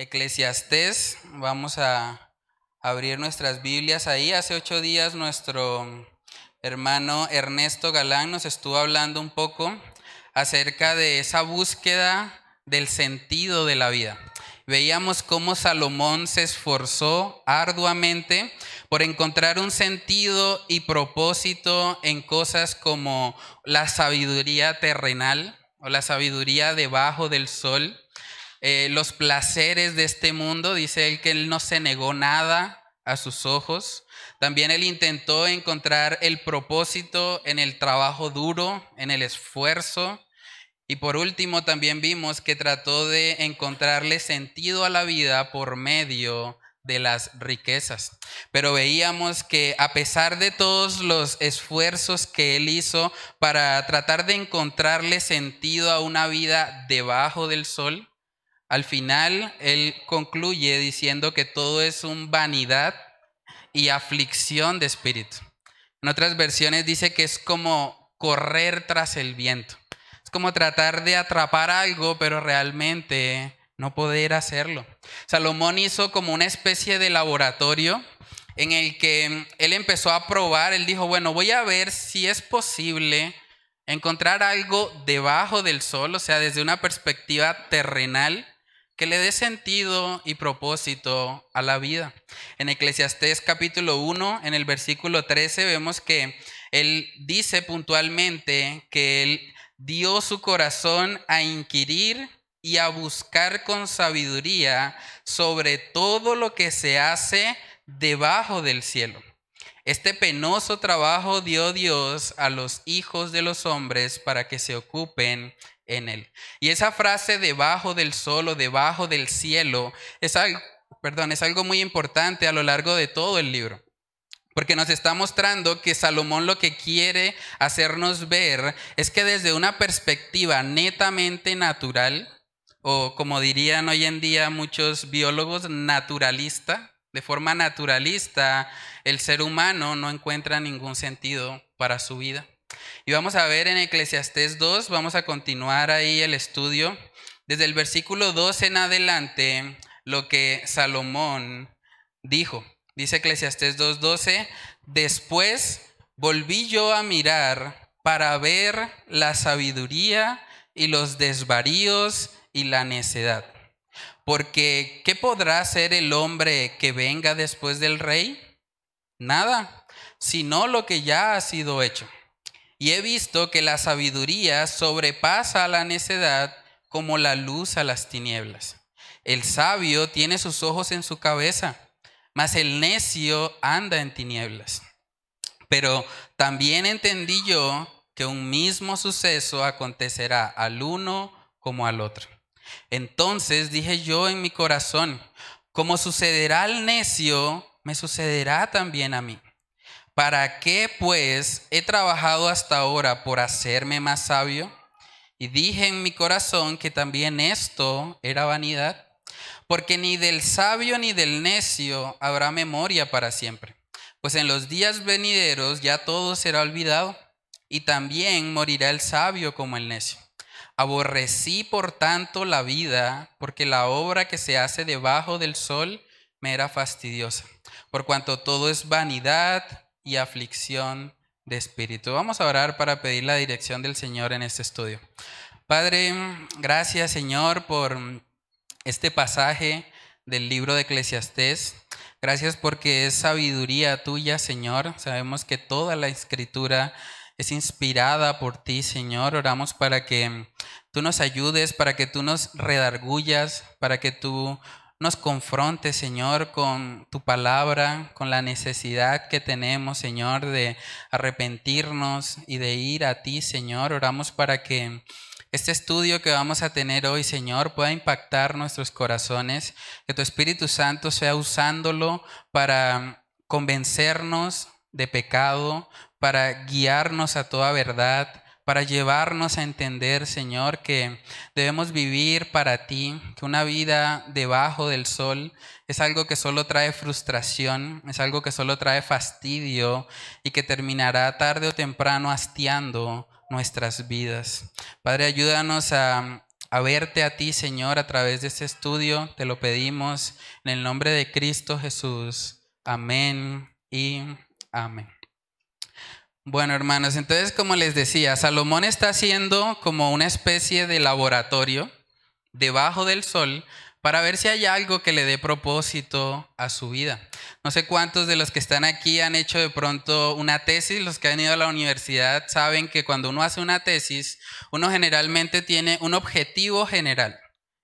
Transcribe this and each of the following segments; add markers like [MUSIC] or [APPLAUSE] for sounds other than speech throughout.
Eclesiastés. Vamos a abrir nuestras Biblias ahí. Hace ocho días nuestro hermano Ernesto Galán nos estuvo hablando un poco acerca de esa búsqueda del sentido de la vida. Veíamos cómo Salomón se esforzó arduamente por encontrar un sentido y propósito en cosas como la sabiduría terrenal o la sabiduría debajo del sol eh, los placeres de este mundo. Dice él que él no se negó nada a sus ojos. También él intentó encontrar el propósito en el trabajo duro, en el esfuerzo. Y por último, también vimos que trató de encontrarle sentido a la vida por medio de las riquezas. Pero veíamos que a pesar de todos los esfuerzos que él hizo para tratar de encontrarle sentido a una vida debajo del sol, al final, él concluye diciendo que todo es un vanidad y aflicción de espíritu. En otras versiones dice que es como correr tras el viento. Es como tratar de atrapar algo, pero realmente no poder hacerlo. Salomón hizo como una especie de laboratorio en el que él empezó a probar, él dijo, bueno, voy a ver si es posible encontrar algo debajo del sol, o sea, desde una perspectiva terrenal, que le dé sentido y propósito a la vida. En Eclesiastés capítulo 1, en el versículo 13, vemos que él dice puntualmente que él dio su corazón a inquirir y a buscar con sabiduría sobre todo lo que se hace debajo del cielo. Este penoso trabajo dio Dios a los hijos de los hombres para que se ocupen en él. Y esa frase debajo del sol o debajo del cielo es algo, perdón, es algo muy importante a lo largo de todo el libro. Porque nos está mostrando que Salomón lo que quiere hacernos ver es que desde una perspectiva netamente natural, o como dirían hoy en día muchos biólogos, naturalista, de forma naturalista, el ser humano no encuentra ningún sentido para su vida. Y vamos a ver en Eclesiastés 2, vamos a continuar ahí el estudio. Desde el versículo 2 en adelante, lo que Salomón dijo. Dice Eclesiastés 2.12, después volví yo a mirar para ver la sabiduría y los desvaríos y la necedad. Porque, ¿qué podrá hacer el hombre que venga después del rey? Nada, sino lo que ya ha sido hecho. Y he visto que la sabiduría sobrepasa a la necedad como la luz a las tinieblas. El sabio tiene sus ojos en su cabeza, mas el necio anda en tinieblas. Pero también entendí yo que un mismo suceso acontecerá al uno como al otro. Entonces dije yo en mi corazón, como sucederá al necio, me sucederá también a mí. ¿Para qué pues he trabajado hasta ahora por hacerme más sabio? Y dije en mi corazón que también esto era vanidad, porque ni del sabio ni del necio habrá memoria para siempre, pues en los días venideros ya todo será olvidado, y también morirá el sabio como el necio. Aborrecí por tanto la vida, porque la obra que se hace debajo del sol me era fastidiosa, por cuanto todo es vanidad y aflicción de espíritu. Vamos a orar para pedir la dirección del Señor en este estudio. Padre, gracias Señor por este pasaje del libro de Eclesiastés. Gracias porque es sabiduría tuya, Señor. Sabemos que toda la escritura es inspirada por ti, Señor. Oramos para que tú nos ayudes, para que tú nos redargullas, para que tú nos confronte, Señor, con tu palabra, con la necesidad que tenemos, Señor, de arrepentirnos y de ir a ti, Señor. Oramos para que este estudio que vamos a tener hoy, Señor, pueda impactar nuestros corazones, que tu Espíritu Santo sea usándolo para convencernos de pecado, para guiarnos a toda verdad, para llevarnos a entender, Señor, que debemos vivir para ti, que una vida debajo del sol es algo que solo trae frustración, es algo que solo trae fastidio y que terminará tarde o temprano hastiando nuestras vidas. Padre, ayúdanos a a verte a ti, Señor, a través de este estudio. Te lo pedimos en el nombre de Cristo Jesús. Amén y amén. Bueno, hermanos, entonces como les decía, Salomón está haciendo como una especie de laboratorio debajo del sol para ver si hay algo que le dé propósito a su vida. No sé cuántos de los que están aquí han hecho de pronto una tesis, los que han ido a la universidad saben que cuando uno hace una tesis, uno generalmente tiene un objetivo general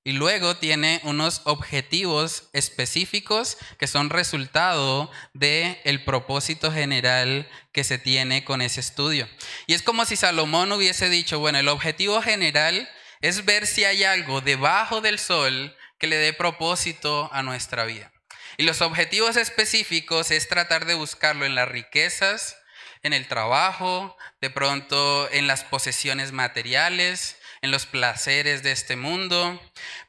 y luego tiene unos objetivos específicos que son resultado del el propósito general que se tiene con ese estudio. Y es como si Salomón hubiese dicho, bueno, el objetivo general es ver si hay algo debajo del sol que le dé propósito a nuestra vida. Y los objetivos específicos es tratar de buscarlo en las riquezas, en el trabajo, de pronto en las posesiones materiales, en los placeres de este mundo.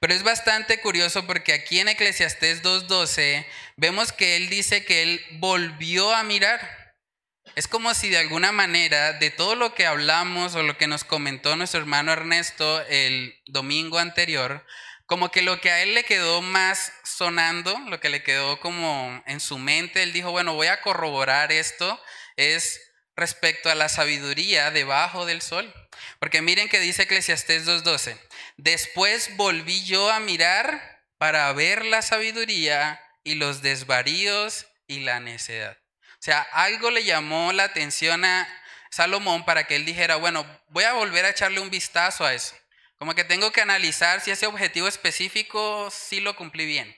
Pero es bastante curioso porque aquí en Eclesiastés 2.12 vemos que él dice que él volvió a mirar. Es como si de alguna manera de todo lo que hablamos o lo que nos comentó nuestro hermano Ernesto el domingo anterior, como que lo que a él le quedó más sonando, lo que le quedó como en su mente, él dijo, bueno, voy a corroborar esto, es respecto a la sabiduría debajo del sol. Porque miren que dice Eclesiastés 2.12, después volví yo a mirar para ver la sabiduría y los desvaríos y la necedad. O sea, algo le llamó la atención a Salomón para que él dijera, bueno, voy a volver a echarle un vistazo a eso. Como que tengo que analizar si ese objetivo específico sí lo cumplí bien.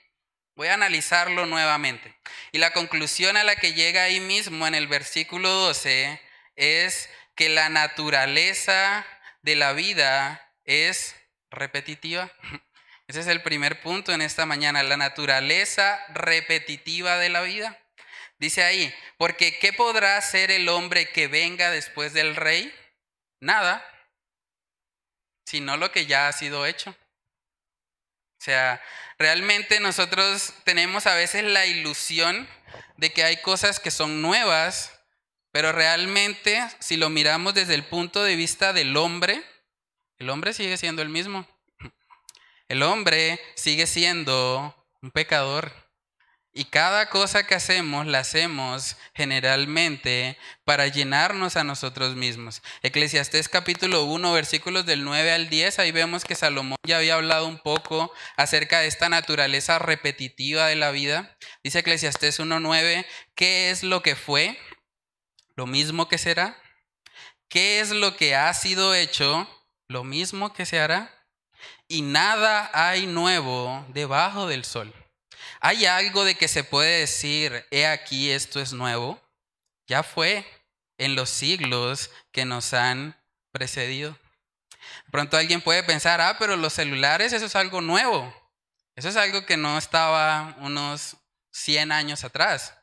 Voy a analizarlo nuevamente. Y la conclusión a la que llega ahí mismo en el versículo 12 es que la naturaleza de la vida es repetitiva. [LAUGHS] Ese es el primer punto en esta mañana, la naturaleza repetitiva de la vida. Dice ahí, porque ¿qué podrá hacer el hombre que venga después del rey? Nada sino lo que ya ha sido hecho. O sea, realmente nosotros tenemos a veces la ilusión de que hay cosas que son nuevas, pero realmente si lo miramos desde el punto de vista del hombre, el hombre sigue siendo el mismo. El hombre sigue siendo un pecador. Y cada cosa que hacemos la hacemos generalmente para llenarnos a nosotros mismos. Eclesiastés capítulo 1, versículos del 9 al 10, ahí vemos que Salomón ya había hablado un poco acerca de esta naturaleza repetitiva de la vida. Dice Eclesiastés 1.9, ¿qué es lo que fue? Lo mismo que será. ¿Qué es lo que ha sido hecho? Lo mismo que se hará. Y nada hay nuevo debajo del sol. ¿Hay algo de que se puede decir, he aquí, esto es nuevo? Ya fue en los siglos que nos han precedido. pronto alguien puede pensar, ah, pero los celulares, eso es algo nuevo. Eso es algo que no estaba unos 100 años atrás.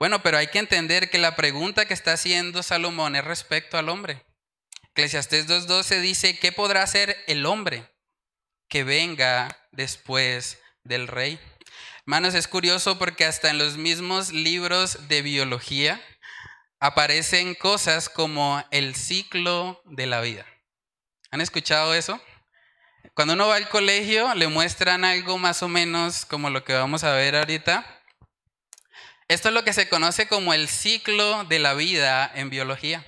Bueno, pero hay que entender que la pregunta que está haciendo Salomón es respecto al hombre. Eclesiastés 2.12 dice, ¿qué podrá hacer el hombre que venga después del rey? Hermanos, es curioso porque hasta en los mismos libros de biología aparecen cosas como el ciclo de la vida. ¿Han escuchado eso? Cuando uno va al colegio le muestran algo más o menos como lo que vamos a ver ahorita. Esto es lo que se conoce como el ciclo de la vida en biología.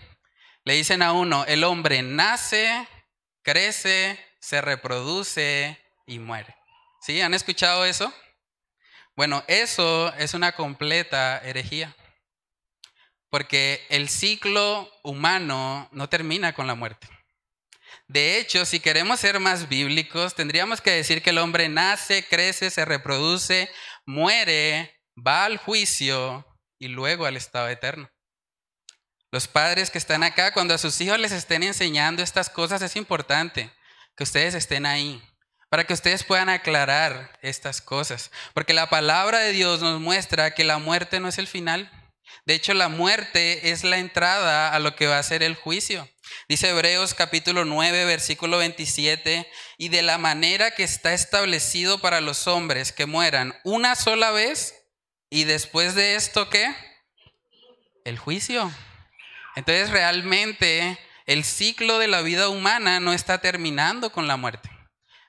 Le dicen a uno, el hombre nace, crece, se reproduce y muere. ¿Sí? ¿Han escuchado eso? Bueno, eso es una completa herejía, porque el ciclo humano no termina con la muerte. De hecho, si queremos ser más bíblicos, tendríamos que decir que el hombre nace, crece, se reproduce, muere, va al juicio y luego al estado eterno. Los padres que están acá, cuando a sus hijos les estén enseñando estas cosas, es importante que ustedes estén ahí para que ustedes puedan aclarar estas cosas. Porque la palabra de Dios nos muestra que la muerte no es el final. De hecho, la muerte es la entrada a lo que va a ser el juicio. Dice Hebreos capítulo 9, versículo 27, y de la manera que está establecido para los hombres que mueran una sola vez, y después de esto, ¿qué? El juicio. Entonces, realmente el ciclo de la vida humana no está terminando con la muerte.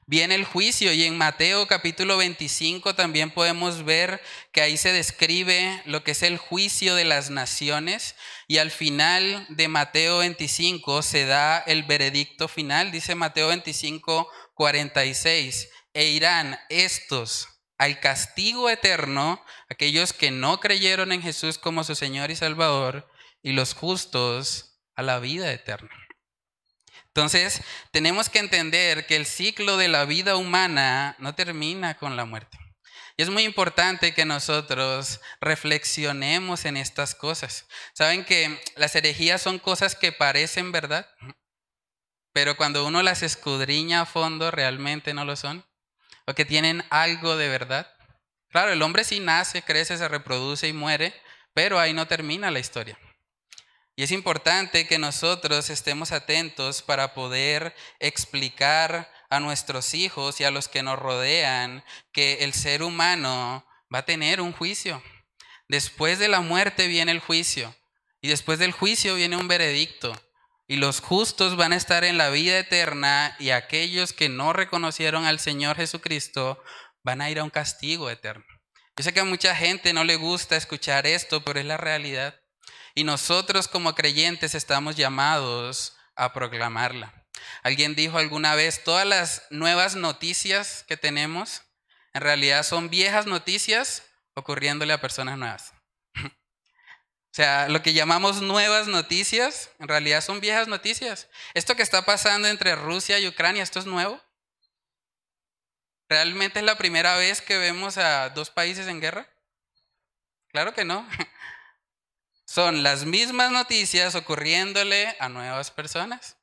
viene el juicio y en Mateo capítulo 25 también podemos ver que ahí se describe lo que es el juicio de las naciones y al final de Mateo 25 se da el veredicto final, dice Mateo 25, 46, e irán estos al castigo eterno, aquellos que no creyeron en Jesús como su Señor y Salvador, y los justos a la vida eterna. Entonces, tenemos que entender que el ciclo de la vida humana no termina con la muerte. Y es muy importante que nosotros reflexionemos en estas cosas. Saben que las herejías son cosas que parecen verdad, pero cuando uno las escudriña a fondo realmente no lo son, o que tienen algo de verdad. Claro, el hombre sí nace, crece, se reproduce y muere, pero ahí no termina la historia. Y es importante que nosotros estemos atentos para poder explicar a nuestros hijos y a los que nos rodean que el ser humano va a tener un juicio. Después de la muerte viene el juicio y después del juicio viene un veredicto. Y los justos van a estar en la vida eterna y aquellos que no reconocieron al Señor Jesucristo van a ir a un castigo eterno. Yo sé que a mucha gente no le gusta escuchar esto, pero es la realidad. Y nosotros como creyentes estamos llamados a proclamarla. Alguien dijo alguna vez, todas las nuevas noticias que tenemos en realidad son viejas noticias ocurriéndole a personas nuevas. O sea, lo que llamamos nuevas noticias, en realidad son viejas noticias. Esto que está pasando entre Rusia y Ucrania, ¿esto es nuevo? ¿Realmente es la primera vez que vemos a dos países en guerra? Claro que no. [LAUGHS] Son las mismas noticias ocurriéndole a nuevas personas.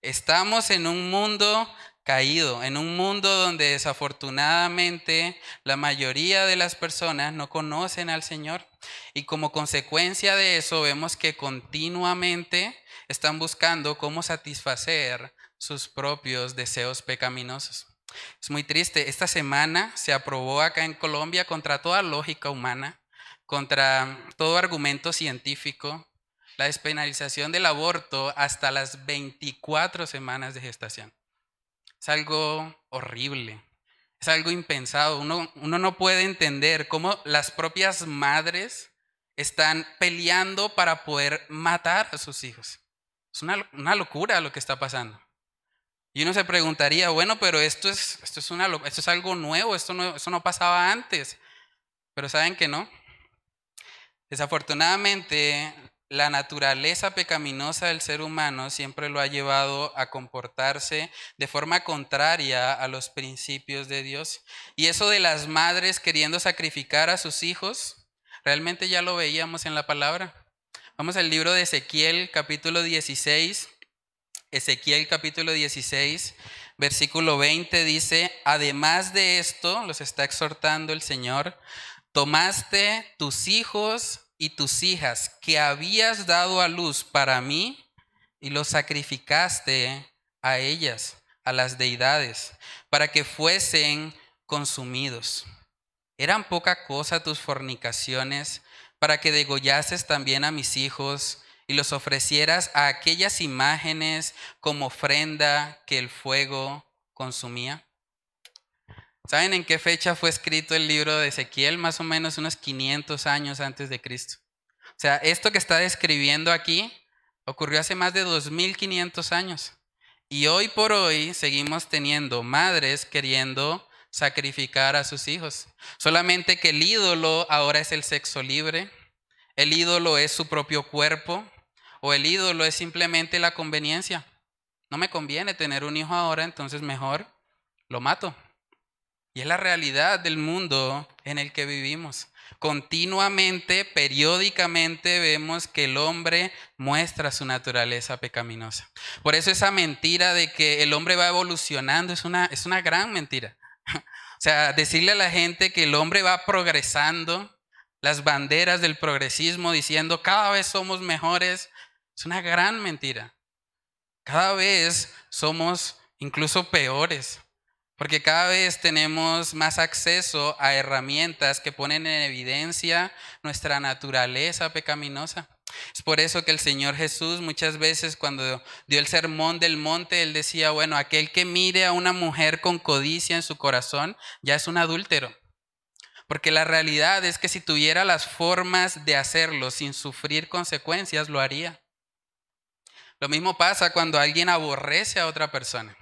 Estamos en un mundo caído, en un mundo donde desafortunadamente la mayoría de las personas no conocen al Señor. Y como consecuencia de eso vemos que continuamente están buscando cómo satisfacer sus propios deseos pecaminosos. Es muy triste. Esta semana se aprobó acá en Colombia contra toda lógica humana contra todo argumento científico la despenalización del aborto hasta las 24 semanas de gestación. Es algo horrible, es algo impensado. Uno, uno no puede entender cómo las propias madres están peleando para poder matar a sus hijos. Es una, una locura lo que está pasando. Y uno se preguntaría, bueno, pero esto es, esto es, una, esto es algo nuevo, esto no, esto no pasaba antes. Pero saben que no. Desafortunadamente, la naturaleza pecaminosa del ser humano siempre lo ha llevado a comportarse de forma contraria a los principios de Dios. Y eso de las madres queriendo sacrificar a sus hijos, realmente ya lo veíamos en la palabra. Vamos al libro de Ezequiel capítulo 16. Ezequiel capítulo 16, versículo 20 dice, además de esto, los está exhortando el Señor, tomaste tus hijos y tus hijas que habías dado a luz para mí y los sacrificaste a ellas, a las deidades, para que fuesen consumidos. ¿Eran poca cosa tus fornicaciones para que degollases también a mis hijos y los ofrecieras a aquellas imágenes como ofrenda que el fuego consumía? ¿Saben en qué fecha fue escrito el libro de Ezequiel? Más o menos unos 500 años antes de Cristo. O sea, esto que está describiendo aquí ocurrió hace más de 2500 años. Y hoy por hoy seguimos teniendo madres queriendo sacrificar a sus hijos. Solamente que el ídolo ahora es el sexo libre, el ídolo es su propio cuerpo o el ídolo es simplemente la conveniencia. No me conviene tener un hijo ahora, entonces mejor lo mato. Y es la realidad del mundo en el que vivimos. Continuamente, periódicamente vemos que el hombre muestra su naturaleza pecaminosa. Por eso esa mentira de que el hombre va evolucionando es una, es una gran mentira. [LAUGHS] O sea, decirle a la gente que el hombre va progresando, las banderas del progresismo diciendo cada vez somos mejores, es una gran mentira. Cada vez somos incluso peores. Porque cada vez tenemos más acceso a herramientas que ponen en evidencia nuestra naturaleza pecaminosa. Es por eso que el Señor Jesús muchas veces cuando dio el sermón del monte, él decía, bueno, aquel que mire a una mujer con codicia en su corazón ya es un adúltero. Porque la realidad es que si tuviera las formas de hacerlo sin sufrir consecuencias, lo haría. Lo mismo pasa cuando alguien aborrece a otra persona.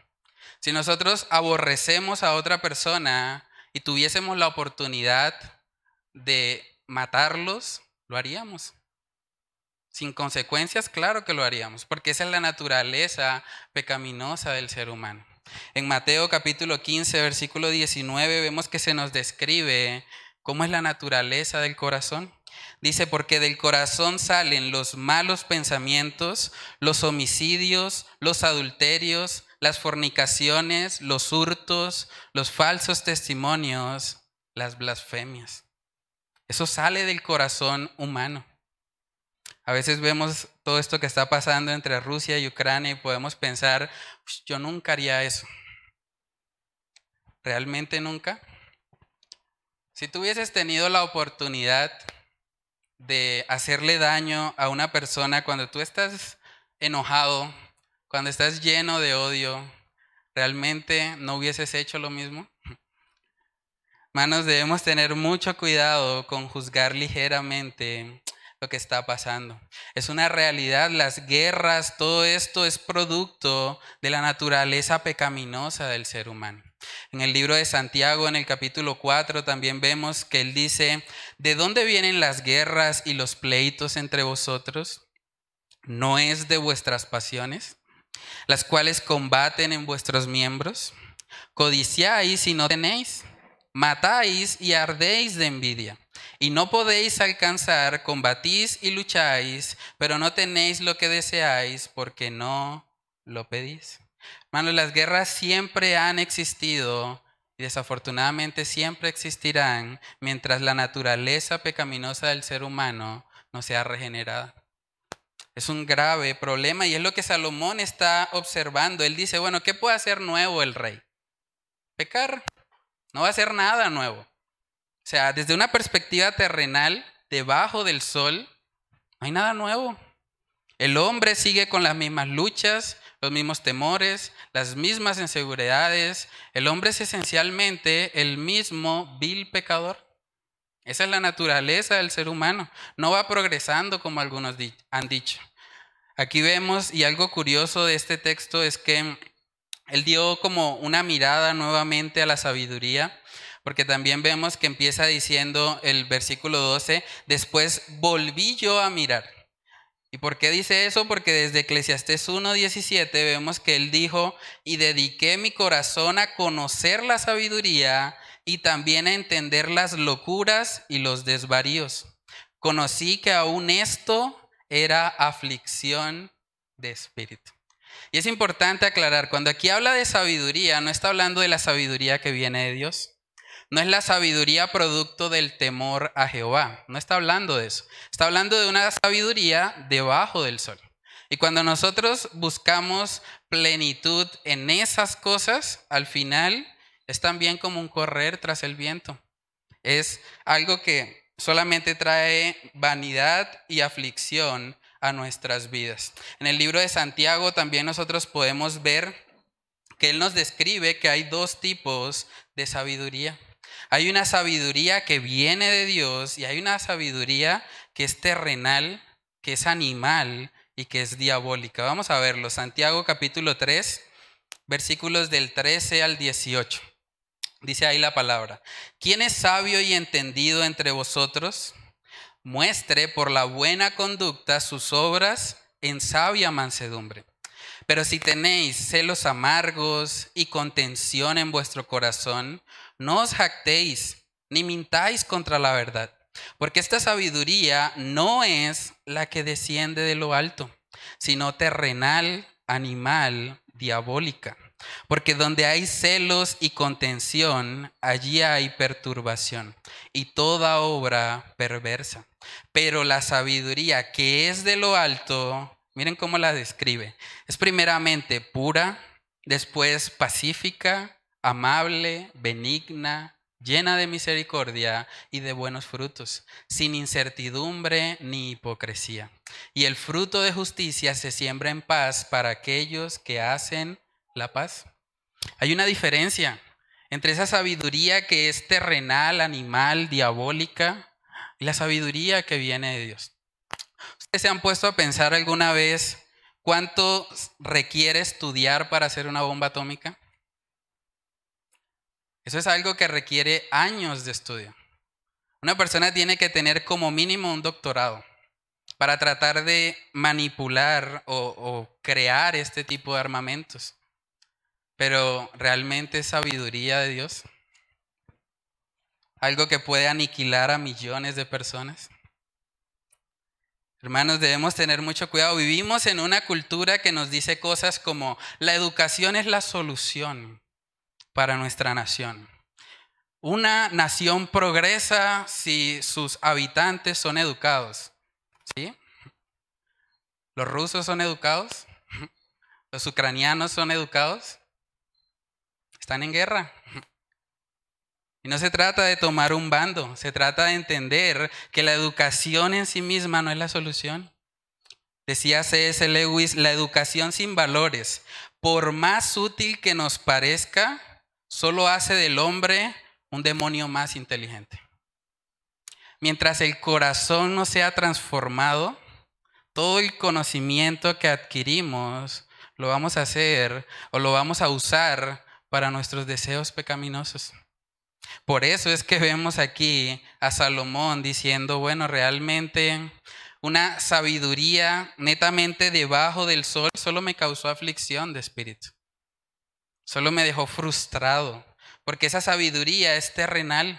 Si nosotros aborrecemos a otra persona y tuviésemos la oportunidad de matarlos, lo haríamos. Sin consecuencias, claro que lo haríamos, porque esa es la naturaleza pecaminosa del ser humano. En Mateo capítulo 15, versículo 19, vemos que se nos describe cómo es la naturaleza del corazón. Dice, porque del corazón salen los malos pensamientos, los homicidios, los adulterios, las fornicaciones, los hurtos, los falsos testimonios, las blasfemias. Eso sale del corazón humano. A veces vemos todo esto que está pasando entre Rusia y Ucrania y podemos pensar, yo nunca haría eso. ¿Realmente nunca? Si tú hubieses tenido la oportunidad de hacerle daño a una persona cuando tú estás enojado, cuando estás lleno de odio, ¿realmente no hubieses hecho lo mismo? [LAUGHS] Hermanos, debemos tener mucho cuidado con juzgar ligeramente lo que está pasando. Es una realidad, las guerras, todo esto es producto de la naturaleza pecaminosa del ser humano. En el libro de Santiago, en el capítulo 4, también vemos que él dice, ¿de dónde vienen las guerras y los pleitos entre vosotros? ¿No es de vuestras pasiones, las cuales combaten en vuestros miembros? Codiciáis y no tenéis, matáis y ardéis de envidia y no podéis alcanzar, combatís y lucháis, pero no tenéis lo que deseáis porque no lo pedís. Hermanos, las guerras siempre han existido y desafortunadamente siempre existirán mientras la naturaleza pecaminosa del ser humano no sea regenerada. Es un grave problema y es lo que Salomón está observando. Él dice, bueno, ¿qué puede hacer nuevo el rey? Pecar. No va a hacer nada nuevo. O sea, desde una perspectiva terrenal, debajo del sol, no hay nada nuevo. El hombre sigue con las mismas luchas, los mismos temores, las mismas inseguridades. El hombre es esencialmente el mismo vil pecador. Esa es la naturaleza del ser humano. No va progresando como algunos han dicho. Aquí vemos, y algo curioso de este texto es que él dio como una mirada nuevamente a la sabiduría porque también vemos que empieza diciendo el versículo 12, después volví yo a mirar. ¿Y por qué dice eso? Porque desde Eclesiastés 1.17 vemos que él dijo, y dediqué mi corazón a conocer la sabiduría y también a entender las locuras y los desvaríos. Conocí que aún esto era aflicción de espíritu. Y es importante aclarar, cuando aquí habla de sabiduría, no está hablando de la sabiduría que viene de Dios, no es la sabiduría producto del temor a Jehová. No está hablando de eso. Está hablando de una sabiduría debajo del sol. Y cuando nosotros buscamos plenitud en esas cosas, al final es también como un correr tras el viento. Es algo que solamente trae vanidad y aflicción a nuestras vidas. En el libro de Santiago también nosotros podemos ver que él nos describe que hay dos tipos de sabiduría. Hay una sabiduría que viene de Dios y hay una sabiduría que es terrenal, que es animal y que es diabólica. Vamos a verlo. Santiago capítulo 3, versículos del 13 al 18. Dice ahí la palabra. ¿Quién es sabio y entendido entre vosotros? Muestre por la buena conducta sus obras en sabia mansedumbre. Pero si tenéis celos amargos y contención en vuestro corazón, no os jactéis ni mintáis contra la verdad, porque esta sabiduría no es la que desciende de lo alto, sino terrenal, animal, diabólica. Porque donde hay celos y contención, allí hay perturbación y toda obra perversa. Pero la sabiduría que es de lo alto, miren cómo la describe, es primeramente pura, después pacífica, amable, benigna, llena de misericordia y de buenos frutos, sin incertidumbre ni hipocresía. Y el fruto de justicia se siembra en paz para aquellos que hacen la paz. Hay una diferencia entre esa sabiduría que es terrenal, animal, diabólica, y la sabiduría que viene de Dios. ¿Ustedes se han puesto a pensar alguna vez cuánto requiere estudiar para hacer una bomba atómica? Eso es algo que requiere años de estudio. Una persona tiene que tener como mínimo un doctorado para tratar de manipular o, crear este tipo de armamentos. Pero realmente es sabiduría de Dios. Algo que puede aniquilar a millones de personas. Hermanos, debemos tener mucho cuidado. Vivimos en una cultura que nos dice cosas como la educación es la solución para nuestra nación. Una nación progresa si sus habitantes son educados. ¿Sí? ¿Los rusos son educados? [LAUGHS] ¿Los ucranianos son educados? Están en guerra. Y no se trata de tomar un bando, se trata de entender que la educación en sí misma no es la solución. Decía C.S. Lewis, la educación sin valores, por más útil que nos parezca, solo hace del hombre un demonio más inteligente. Mientras el corazón no sea transformado, todo el conocimiento que adquirimos lo vamos a hacer o lo vamos a usar para nuestros deseos pecaminosos. Por eso es que vemos aquí a Salomón diciendo, bueno, realmente una sabiduría netamente debajo del sol solo me causó aflicción de espíritu. Solo me dejó frustrado, porque esa sabiduría es terrenal,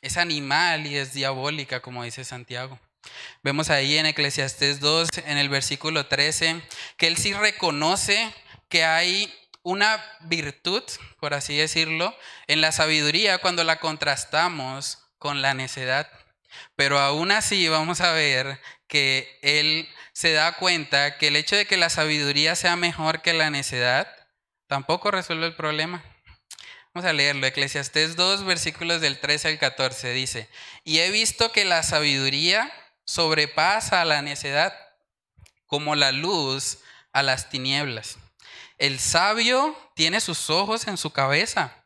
es animal y es diabólica, como dice Santiago. Vemos ahí en Eclesiastés 2, en el versículo 13, que él sí reconoce que hay una virtud, por así decirlo, en la sabiduría cuando la contrastamos con la necedad. Pero aún así vamos a ver que él se da cuenta que el hecho de que la sabiduría sea mejor que la necedad tampoco resuelve el problema. Vamos a leerlo. Eclesiastés 2, versículos del 13 al 14 dice, y he visto que la sabiduría sobrepasa a la necedad, como la luz a las tinieblas. El sabio tiene sus ojos en su cabeza,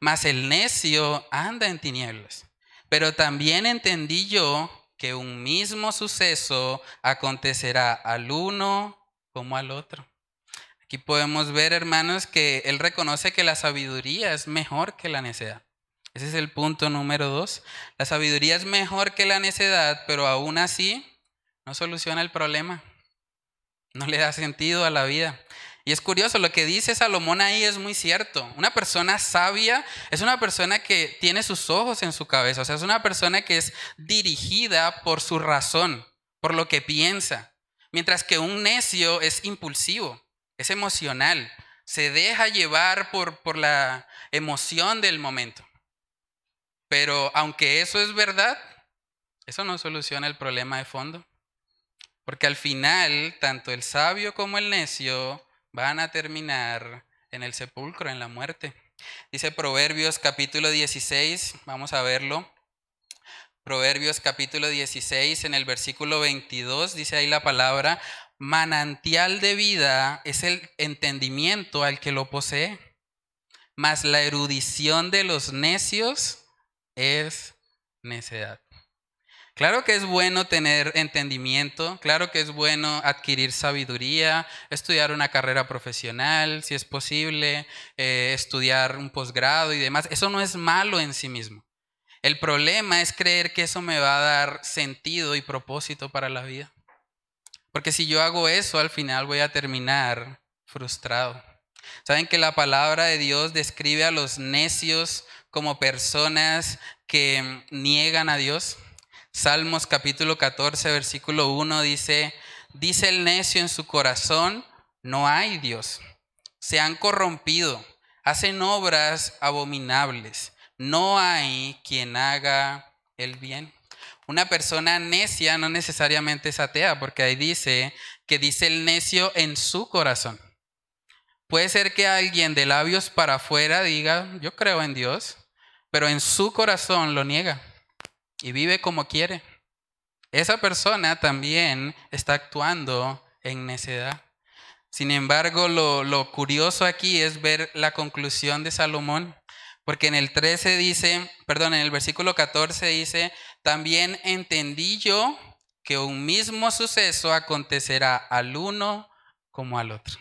mas el necio anda en tinieblas. Pero también entendí yo que un mismo suceso acontecerá al uno como al otro. Aquí podemos ver, hermanos, que él reconoce que la sabiduría es mejor que la necedad. Ese es el punto número dos. La sabiduría es mejor que la necedad, pero aún así no soluciona el problema. No le da sentido a la vida. Y es curioso, lo que dice Salomón ahí es muy cierto. Una persona sabia es una persona que tiene sus ojos en su cabeza, o sea, es una persona que es dirigida por su razón, por lo que piensa, mientras que un necio es impulsivo es emocional, se deja llevar por, por la emoción del momento. Pero aunque eso es verdad, eso no soluciona el problema de fondo. Porque al final, tanto el sabio como el necio van a terminar en el sepulcro, en la muerte. Dice Proverbios capítulo 16, vamos a verlo. Proverbios capítulo 16, en el versículo 22, dice ahí la palabra, manantial de vida es el entendimiento al que lo posee, mas la erudición de los necios es necedad. Claro que es bueno tener entendimiento, claro que es bueno adquirir sabiduría, estudiar una carrera profesional, si es posible, eh, estudiar un posgrado y demás. Eso no es malo en sí mismo. El problema es creer que eso me va a dar sentido y propósito para la vida. Porque si yo hago eso, al final voy a terminar frustrado. ¿Saben que la palabra de Dios describe a los necios como personas que niegan a Dios? Salmos capítulo 14, versículo 1 dice, dice el necio en su corazón, no hay Dios. Se han corrompido, hacen obras abominables. No hay quien haga el bien. Una persona necia no necesariamente es atea, porque ahí dice que dice el necio en su corazón. Puede ser que alguien de labios para afuera diga, yo creo en Dios, pero en su corazón lo niega y vive como quiere. Esa persona también está actuando en necedad. Sin embargo, lo, lo, curioso aquí es ver la conclusión de Salomón, porque en el 13 dice, perdón, en el versículo 14 dice, también entendí yo que un mismo suceso acontecerá al uno como al otro.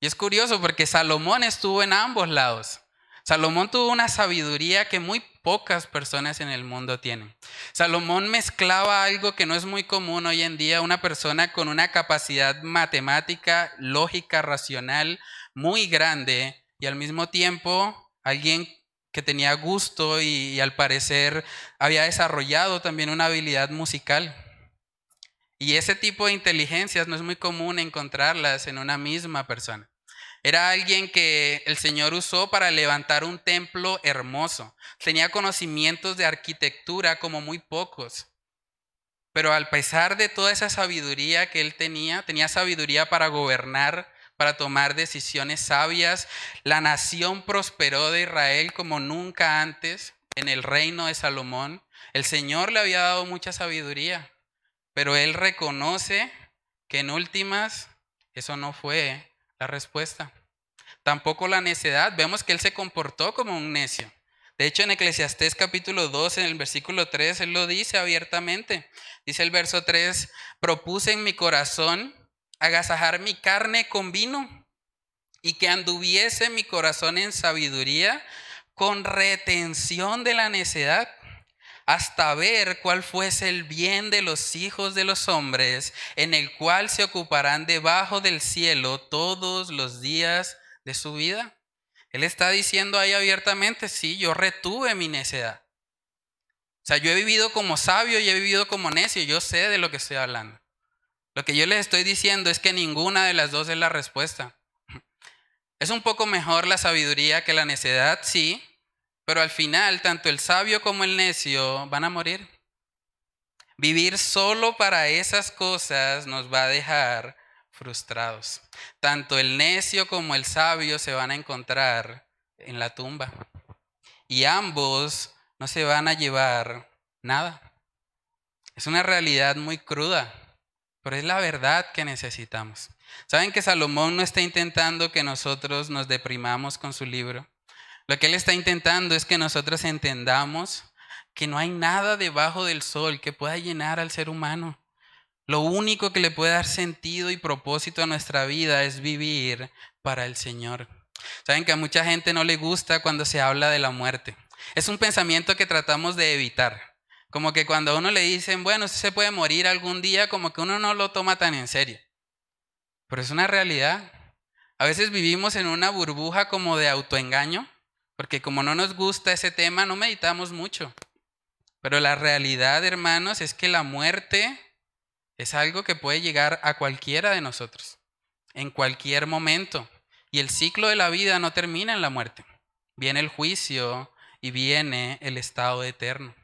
Y es curioso porque Salomón estuvo en ambos lados. Salomón tuvo una sabiduría que muy pocas personas en el mundo tienen. Salomón mezclaba algo que no es muy común hoy en día, una persona con una capacidad matemática, lógica, racional muy grande y al mismo tiempo alguien que tenía gusto y, al parecer había desarrollado también una habilidad musical. Y ese tipo de inteligencias no es muy común encontrarlas en una misma persona. Era alguien que el Señor usó para levantar un templo hermoso. Tenía conocimientos de arquitectura como muy pocos. Pero al pesar de toda esa sabiduría que él tenía, tenía sabiduría para gobernar, para tomar decisiones sabias. La nación prosperó de Israel como nunca antes en el reino de Salomón. El Señor le había dado mucha sabiduría, pero él reconoce que en últimas eso no fue la respuesta. Tampoco la necedad. Vemos que él se comportó como un necio. De hecho, en Eclesiastés capítulo 2, en el versículo 3, él lo dice abiertamente. Dice el verso 3, propuse en mi corazón agasajar mi carne con vino y que anduviese mi corazón en sabiduría con retención de la necedad hasta ver cuál fuese el bien de los hijos de los hombres, en el cual se ocuparán debajo del cielo todos los días de su vida. Él está diciendo ahí abiertamente, sí, yo retuve mi necedad. O sea, yo he vivido como sabio y he vivido como necio, yo sé de lo que estoy hablando. Lo que yo les estoy diciendo es que ninguna de las dos es la respuesta. Es un poco mejor la sabiduría que la necedad, sí, pero al final, tanto el sabio como el necio van a morir. Vivir solo para esas cosas nos va a dejar frustrados. Tanto el necio como el sabio se van a encontrar en la tumba. Y ambos no se van a llevar nada. Es una realidad muy cruda, pero es la verdad que necesitamos. ¿Saben que Salomón no está intentando que nosotros nos deprimamos con su libro? Lo que Él está intentando es que nosotros entendamos que no hay nada debajo del sol que pueda llenar al ser humano. Lo único que le puede dar sentido y propósito a nuestra vida es vivir para el Señor. Saben que a mucha gente no le gusta cuando se habla de la muerte. Es un pensamiento que tratamos de evitar. Como que cuando a uno le dicen, bueno, usted se puede morir algún día, como que uno no lo toma tan en serio. Pero es una realidad. A veces vivimos en una burbuja como de autoengaño porque como no nos gusta ese tema, no meditamos mucho. Pero la realidad, hermanos, es que la muerte es algo que puede llegar a cualquiera de nosotros, en cualquier momento. Y el ciclo de la vida no termina en la muerte. Viene el juicio y viene el estado eterno.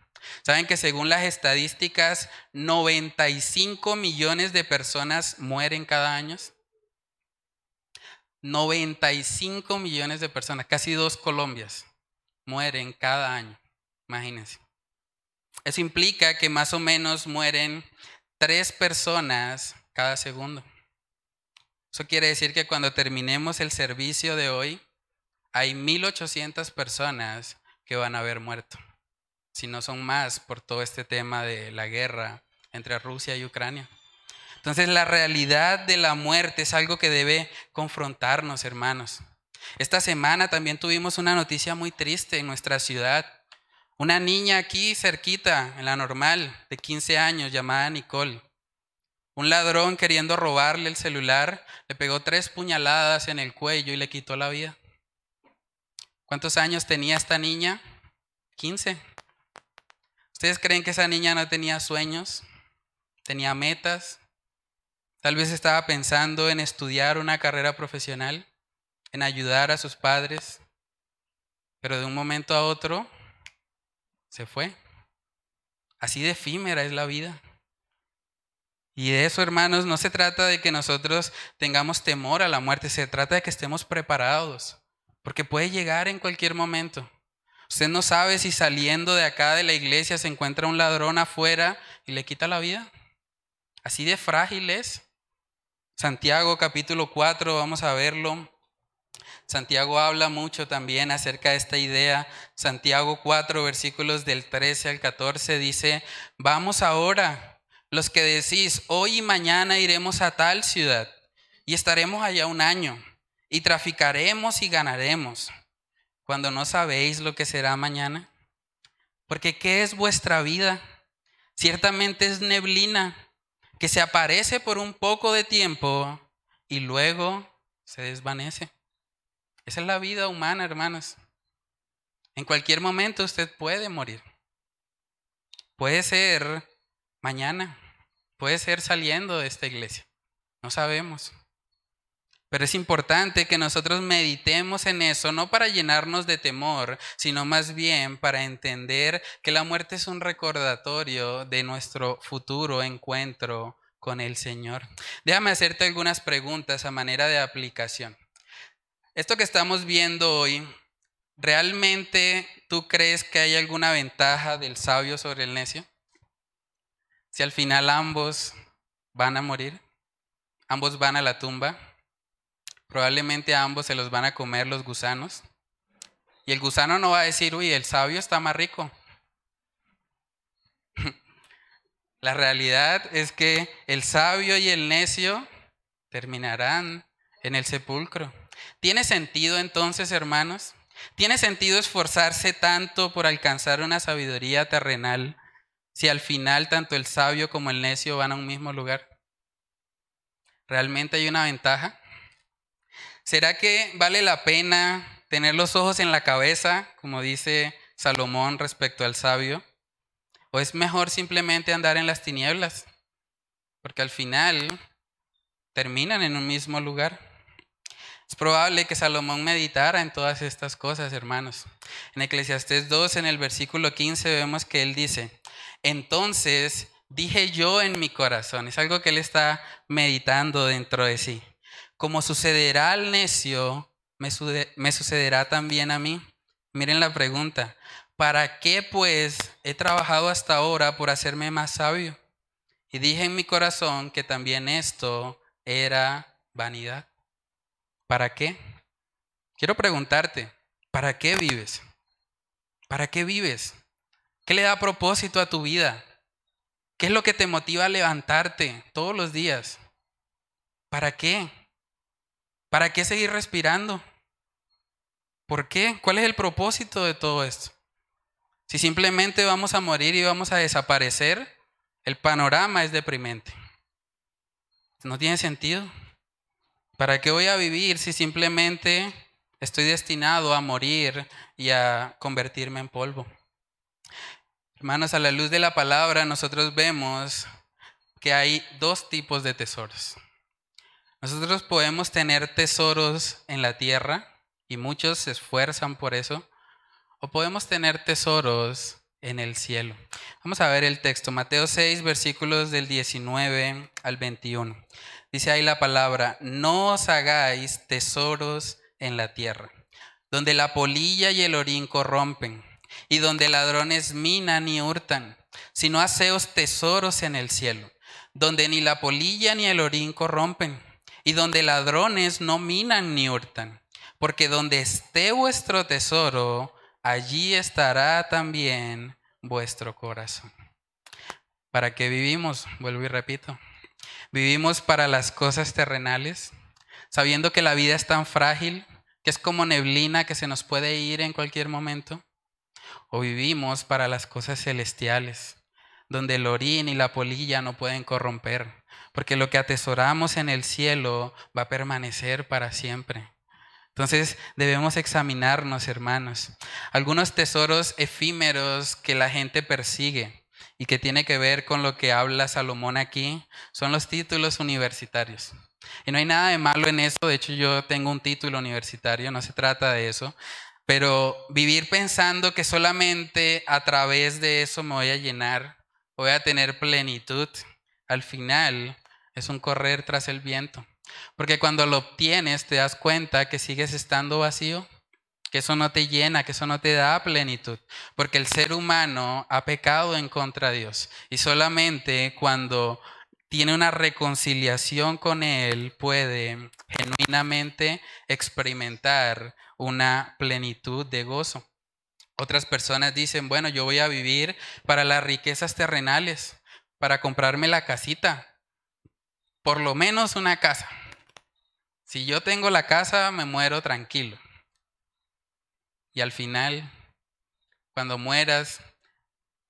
Saben que según las estadísticas, 95 millones de personas mueren cada año. 95 millones de personas, casi dos Colombias, mueren cada año. Imagínense. Eso implica que más o menos mueren tres personas cada segundo. Eso quiere decir que cuando terminemos el servicio de hoy, hay 1.800 personas que van a haber muerto. Si no son más por todo este tema de la guerra entre Rusia y Ucrania. Entonces la realidad de la muerte es algo que debe confrontarnos, hermanos. Esta semana también tuvimos una noticia muy triste en nuestra ciudad. Una niña aquí cerquita, en la normal, de 15 años, llamada Nicole. Un ladrón queriendo robarle el celular, le pegó tres puñaladas en el cuello y le quitó la vida. ¿Cuántos años tenía esta niña? 15. ¿Ustedes creen que esa niña no tenía sueños? ¿Tenía metas? Tal vez estaba pensando en estudiar una carrera profesional, en ayudar a sus padres, pero de un momento a otro se fue. Así de efímera es la vida. Y de eso, hermanos, no se trata de que nosotros tengamos temor a la muerte, se trata de que estemos preparados, porque puede llegar en cualquier momento. Usted no sabe si saliendo de acá de la iglesia se encuentra un ladrón afuera y le quita la vida. Así de frágil es. Santiago capítulo 4, vamos a verlo. Santiago habla mucho también acerca de esta idea. Santiago 4, versículos del 13 al 14 dice, vamos ahora, los que decís, hoy y mañana iremos a tal ciudad y estaremos allá un año y traficaremos y ganaremos, cuando no sabéis lo que será mañana. Porque ¿qué es vuestra vida? Ciertamente es neblina que se aparece por un poco de tiempo y luego se desvanece. Esa es la vida humana, hermanos. En cualquier momento usted puede morir. Puede ser mañana, puede ser saliendo de esta iglesia. No sabemos. Pero es importante que nosotros meditemos en eso, no para llenarnos de temor, sino más bien para entender que la muerte es un recordatorio de nuestro futuro encuentro con el Señor. Déjame hacerte algunas preguntas a manera de aplicación. Esto que estamos viendo hoy, ¿realmente tú crees que hay alguna ventaja del sabio sobre el necio? Si al final ambos van a morir, ambos van a la tumba, probablemente a ambos se los van a comer los gusanos. Y el gusano no va a decir, uy, el sabio está más rico. [LAUGHS] La realidad es que el sabio y el necio terminarán en el sepulcro. ¿Tiene sentido entonces, hermanos? ¿Tiene sentido esforzarse tanto por alcanzar una sabiduría terrenal si al final tanto el sabio como el necio van a un mismo lugar? ¿Realmente hay una ventaja? ¿Será que vale la pena tener los ojos en la cabeza, como dice Salomón respecto al sabio? ¿O es mejor simplemente andar en las tinieblas? Porque al final terminan en un mismo lugar. Es probable que Salomón meditara en todas estas cosas, hermanos. En Eclesiastés 2, en el versículo 15, vemos que él dice, entonces dije yo en mi corazón, es algo que él está meditando dentro de sí, como sucederá al necio, me, me sucederá también a mí. Miren la pregunta, ¿para qué pues he trabajado hasta ahora por hacerme más sabio? Y dije en mi corazón que también esto era vanidad. ¿Para qué? Quiero preguntarte, ¿para qué vives? ¿Para qué vives? ¿Qué le da propósito a tu vida? ¿Qué es lo que te motiva a levantarte todos los días? ¿Para qué? ¿Para qué seguir respirando? ¿Por qué? ¿Cuál es el propósito de todo esto? Si simplemente vamos a morir y vamos a desaparecer, el panorama es deprimente. No tiene sentido. ¿Para qué voy a vivir si simplemente estoy destinado a morir y a convertirme en polvo? Hermanos, a la luz de la palabra nosotros vemos que hay dos tipos de tesoros. Nosotros podemos tener tesoros en la tierra y muchos se esfuerzan por eso, o podemos tener tesoros en el cielo. Vamos a ver el texto, Mateo 6, versículos del 19 al 21. Dice ahí la palabra, no os hagáis tesoros en la tierra, donde la polilla y el orín corrompen, y donde ladrones minan y hurtan, sino haceos tesoros en el cielo, donde ni la polilla ni el orín corrompen, y donde ladrones no minan ni hurtan, porque donde esté vuestro tesoro, allí estará también vuestro corazón. ¿Para qué vivimos? Vuelvo y repito. Vivimos para las cosas terrenales, sabiendo que la vida es tan frágil, que es como neblina que se nos puede ir en cualquier momento. O vivimos para las cosas celestiales, donde el orín y la polilla no pueden corromper, porque lo que atesoramos en el cielo va a permanecer para siempre. Entonces debemos examinarnos, hermanos. Algunos tesoros efímeros que la gente persigue y que tiene que ver con lo que habla Salomón aquí, son los títulos universitarios. Y no hay nada de malo en eso, de hecho yo tengo un título universitario, no se trata de eso, pero vivir pensando que solamente a través de eso me voy a llenar, voy a tener plenitud, al final es un correr tras el viento. Porque cuando lo obtienes te das cuenta que sigues estando vacío, que eso no te llena, que eso no te da plenitud, porque el ser humano ha pecado en contra de Dios y solamente cuando tiene una reconciliación con Él puede genuinamente experimentar una plenitud de gozo. Otras personas dicen, bueno, yo voy a vivir para las riquezas terrenales, para comprarme la casita, por lo menos una casa. Si yo tengo la casa, me muero tranquilo. Y al final, cuando mueras,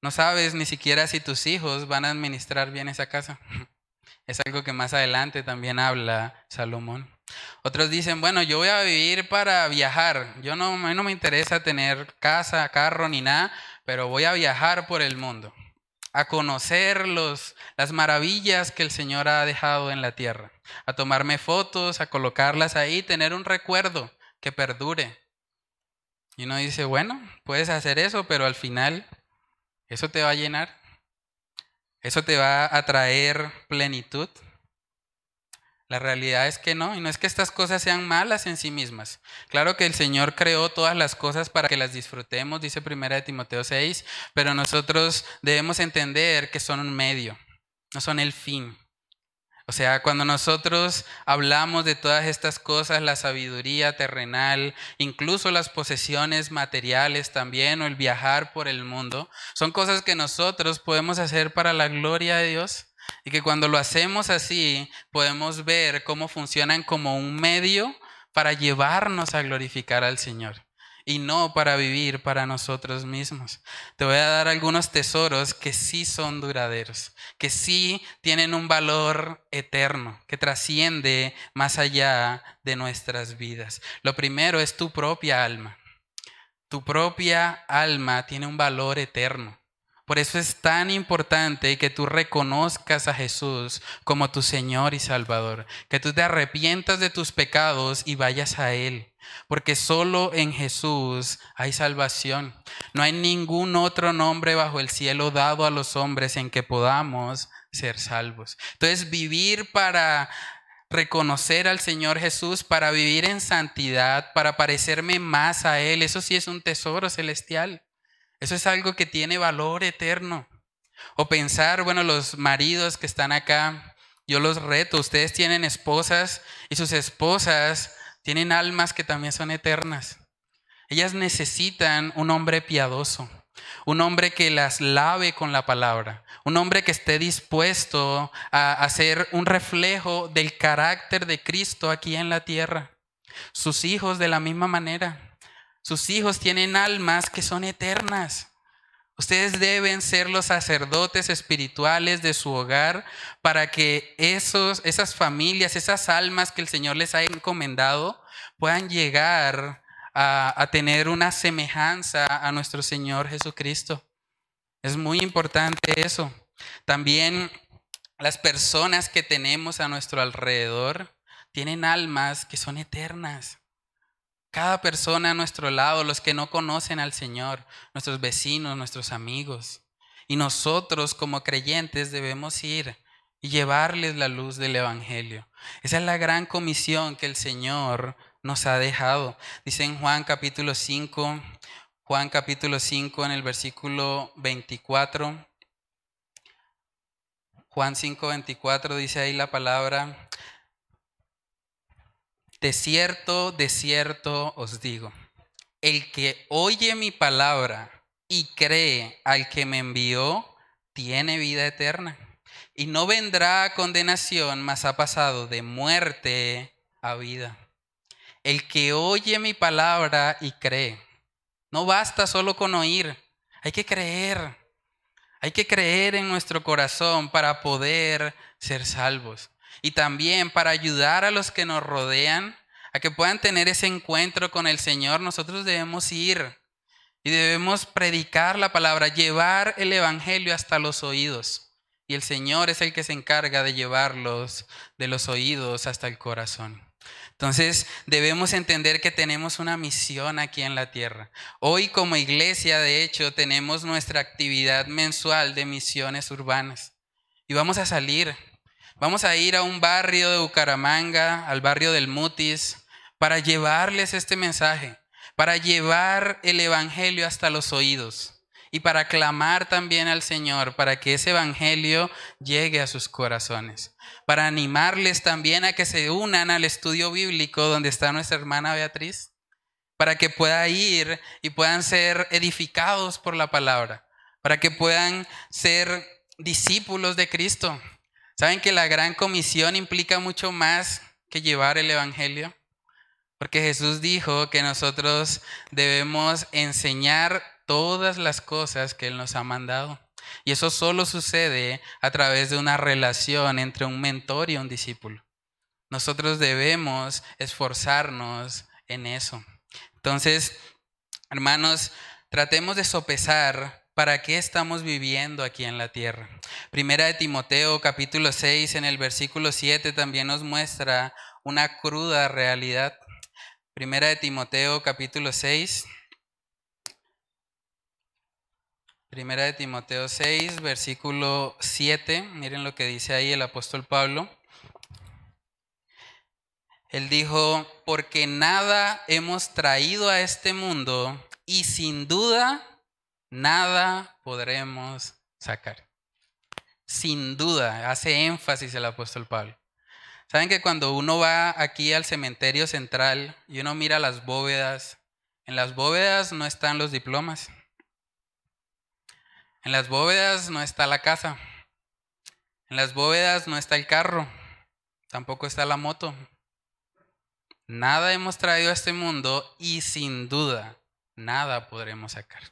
no sabes ni siquiera si tus hijos van a administrar bien esa casa. [LAUGHS] Es algo que más adelante también habla Salomón. Otros dicen, bueno, yo voy a vivir para viajar. Yo no, no me interesa tener casa, carro ni nada, pero voy a viajar por el mundo, a conocer los, las maravillas que el Señor ha dejado en la tierra, a tomarme fotos, a colocarlas ahí, tener un recuerdo que perdure. Y uno dice, bueno, puedes hacer eso, pero al final, ¿eso te va a llenar? ¿Eso te va a traer plenitud? La realidad es que no, y no es que estas cosas sean malas en sí mismas. Claro que el Señor creó todas las cosas para que las disfrutemos, dice primera de Timoteo 6, pero nosotros debemos entender que son un medio, no son el fin. O sea, cuando nosotros hablamos de todas estas cosas, la sabiduría terrenal, incluso las posesiones materiales también, o el viajar por el mundo, son cosas que nosotros podemos hacer para la gloria de Dios y que cuando lo hacemos así, podemos ver cómo funcionan como un medio para llevarnos a glorificar al Señor y no para vivir para nosotros mismos. Te voy a dar algunos tesoros que sí son duraderos, que sí tienen un valor eterno, que trasciende más allá de nuestras vidas. Lo primero es tu propia alma. Tu propia alma tiene un valor eterno. Por eso es tan importante que tú reconozcas a Jesús como tu Señor y Salvador, que tú te arrepientas de tus pecados y vayas a Él, porque solo en Jesús hay salvación. No hay ningún otro nombre bajo el cielo dado a los hombres en que podamos ser salvos. Entonces, vivir para reconocer al Señor Jesús, para vivir en santidad, para parecerme más a Él, eso sí es un tesoro celestial. Eso es algo que tiene valor eterno. O pensar, bueno, los maridos que están acá, yo los reto, ustedes tienen esposas y sus esposas tienen almas que también son eternas. Ellas necesitan un hombre piadoso, un hombre que las lave con la palabra, un hombre que esté dispuesto a hacer un reflejo del carácter de Cristo aquí en la tierra. Sus hijos de la misma manera. Sus hijos tienen almas que son eternas. Ustedes deben ser los sacerdotes espirituales de su hogar para que esos, esas familias, esas almas que el Señor les ha encomendado puedan llegar a, a tener una semejanza a nuestro Señor Jesucristo. Es muy importante eso. También las personas que tenemos a nuestro alrededor tienen almas que son eternas. Cada persona a nuestro lado, los que no conocen al Señor, nuestros vecinos, nuestros amigos. Y nosotros como creyentes debemos ir y llevarles la luz del Evangelio. Esa es la gran comisión que el Señor nos ha dejado. Dice en Juan capítulo 5, Juan capítulo 5 en el versículo 24. Juan 5, 24 dice ahí la palabra, de cierto, de cierto os digo, el que oye mi palabra y cree al que me envió, tiene vida eterna. Y no vendrá a condenación, mas ha pasado de muerte a vida. El que oye mi palabra y cree. No basta solo con oír, hay que creer. Hay que creer en nuestro corazón para poder ser salvos y también para ayudar a los que nos rodean a que puedan tener ese encuentro con el Señor, nosotros debemos ir y debemos predicar la palabra, llevar el Evangelio hasta los oídos. Y el Señor es el que se encarga de llevarlos de los oídos hasta el corazón. Entonces debemos entender que tenemos una misión aquí en la tierra. Hoy como iglesia, de hecho, tenemos nuestra actividad mensual de misiones urbanas. Y vamos a salir Vamos a ir a un barrio de Bucaramanga, al barrio del Mutis, para llevarles este mensaje, para llevar el Evangelio hasta los oídos y para clamar también al Señor para que ese Evangelio llegue a sus corazones, para animarles también a que se unan al estudio bíblico donde está nuestra hermana Beatriz, para que pueda ir y puedan ser edificados por la palabra, para que puedan ser discípulos de Cristo. ¿Saben que la gran comisión implica mucho más que llevar el Evangelio? Porque Jesús dijo que nosotros debemos enseñar todas las cosas que Él nos ha mandado. Y eso solo sucede a través de una relación entre un mentor y un discípulo. Nosotros debemos esforzarnos en eso. Entonces, hermanos, tratemos de sopesar para qué estamos viviendo aquí en la tierra. Primera de Timoteo capítulo 6 en el versículo 7 también nos muestra una cruda realidad. Primera de Timoteo capítulo 6 Primera de Timoteo 6, versículo 7. Miren lo que dice ahí el apóstol Pablo. Él dijo, porque nada hemos traído a este mundo y sin duda nada podremos sacar. Sin duda, hace énfasis el apóstol Pablo. ¿Saben que cuando uno va aquí al cementerio central y uno mira las bóvedas, en las bóvedas no están los diplomas? En las bóvedas no está la casa. En las bóvedas no está el carro. Tampoco está la moto. Nada hemos traído a este mundo y sin duda nada podremos sacar.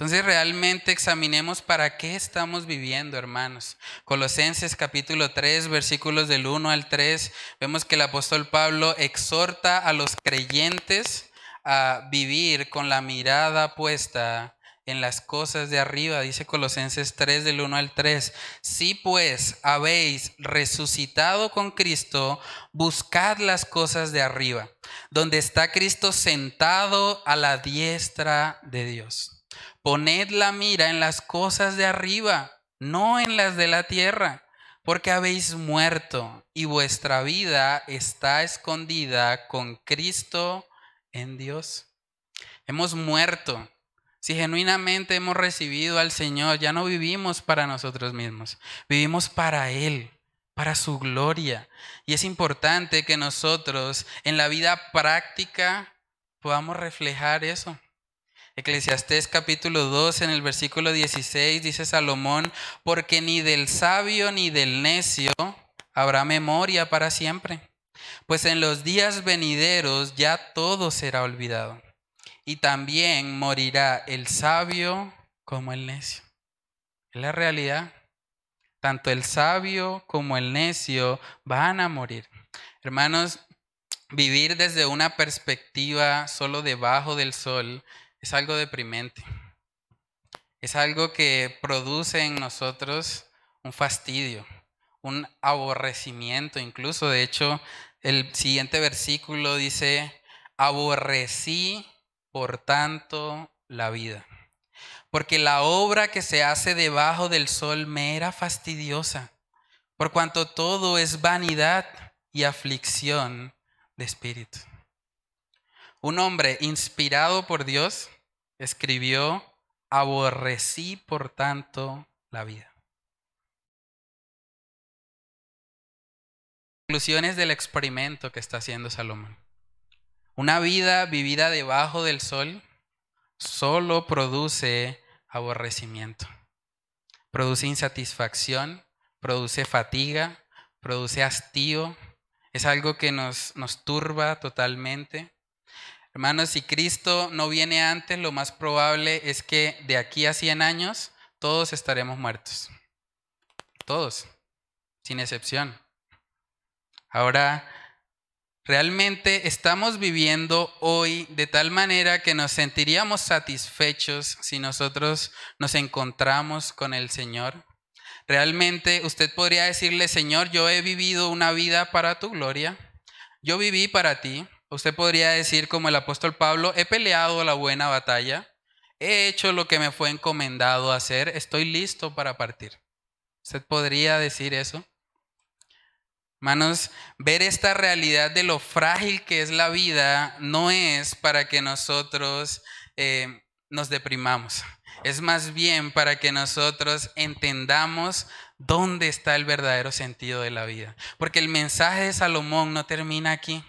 Entonces realmente examinemos para qué estamos viviendo, hermanos. Colosenses capítulo 3, versículos del 1 al 3, vemos que el apóstol Pablo exhorta a los creyentes a vivir con la mirada puesta en las cosas de arriba, dice Colosenses 3 del 1 al 3. Si pues habéis resucitado con Cristo, buscad las cosas de arriba, donde está Cristo sentado a la diestra de Dios. Poned la mira en las cosas de arriba, no en las de la tierra, porque habéis muerto y vuestra vida está escondida con Cristo en Dios. Hemos muerto si genuinamente hemos recibido al Señor, ya no vivimos para nosotros mismos, vivimos para Él, para su gloria. Y es importante que nosotros en la vida práctica podamos reflejar eso. Eclesiastés capítulo 2 en el versículo 16 dice Salomón, porque ni del sabio ni del necio habrá memoria para siempre, pues en los días venideros ya todo será olvidado y también morirá el sabio como el necio. Es la realidad. Tanto el sabio como el necio van a morir. Hermanos, vivir desde una perspectiva solo debajo del sol es algo deprimente. Es algo que produce en nosotros un fastidio, un aborrecimiento incluso. De hecho, el siguiente versículo dice, aborrecí por tanto la vida. Porque la obra que se hace debajo del sol me era fastidiosa, por cuanto todo es vanidad y aflicción de espíritu. Un hombre inspirado por Dios escribió, aborrecí por tanto la vida. Conclusiones del experimento que está haciendo Salomón. Una vida vivida debajo del sol solo produce aborrecimiento, produce insatisfacción, produce fatiga, produce hastío, es algo que nos, nos turba totalmente. Hermanos, si Cristo no viene antes, lo más probable es que de aquí a 100 años todos estaremos muertos. Todos, sin excepción. Ahora, Realmente estamos viviendo hoy de tal manera que nos sentiríamos satisfechos si nosotros nos encontramos con el Señor. Realmente usted podría decirle, Señor, yo he vivido una vida para tu gloria. Yo viví para ti. Usted podría decir como el apóstol Pablo, he peleado la buena batalla. He hecho lo que me fue encomendado hacer. Estoy listo para partir. ¿Usted podría decir eso? Hermanos, ver esta realidad de lo frágil que es la vida no es para que nosotros eh, nos deprimamos. Es más bien para que nosotros entendamos dónde está el verdadero sentido de la vida. Porque el mensaje de Salomón no termina aquí.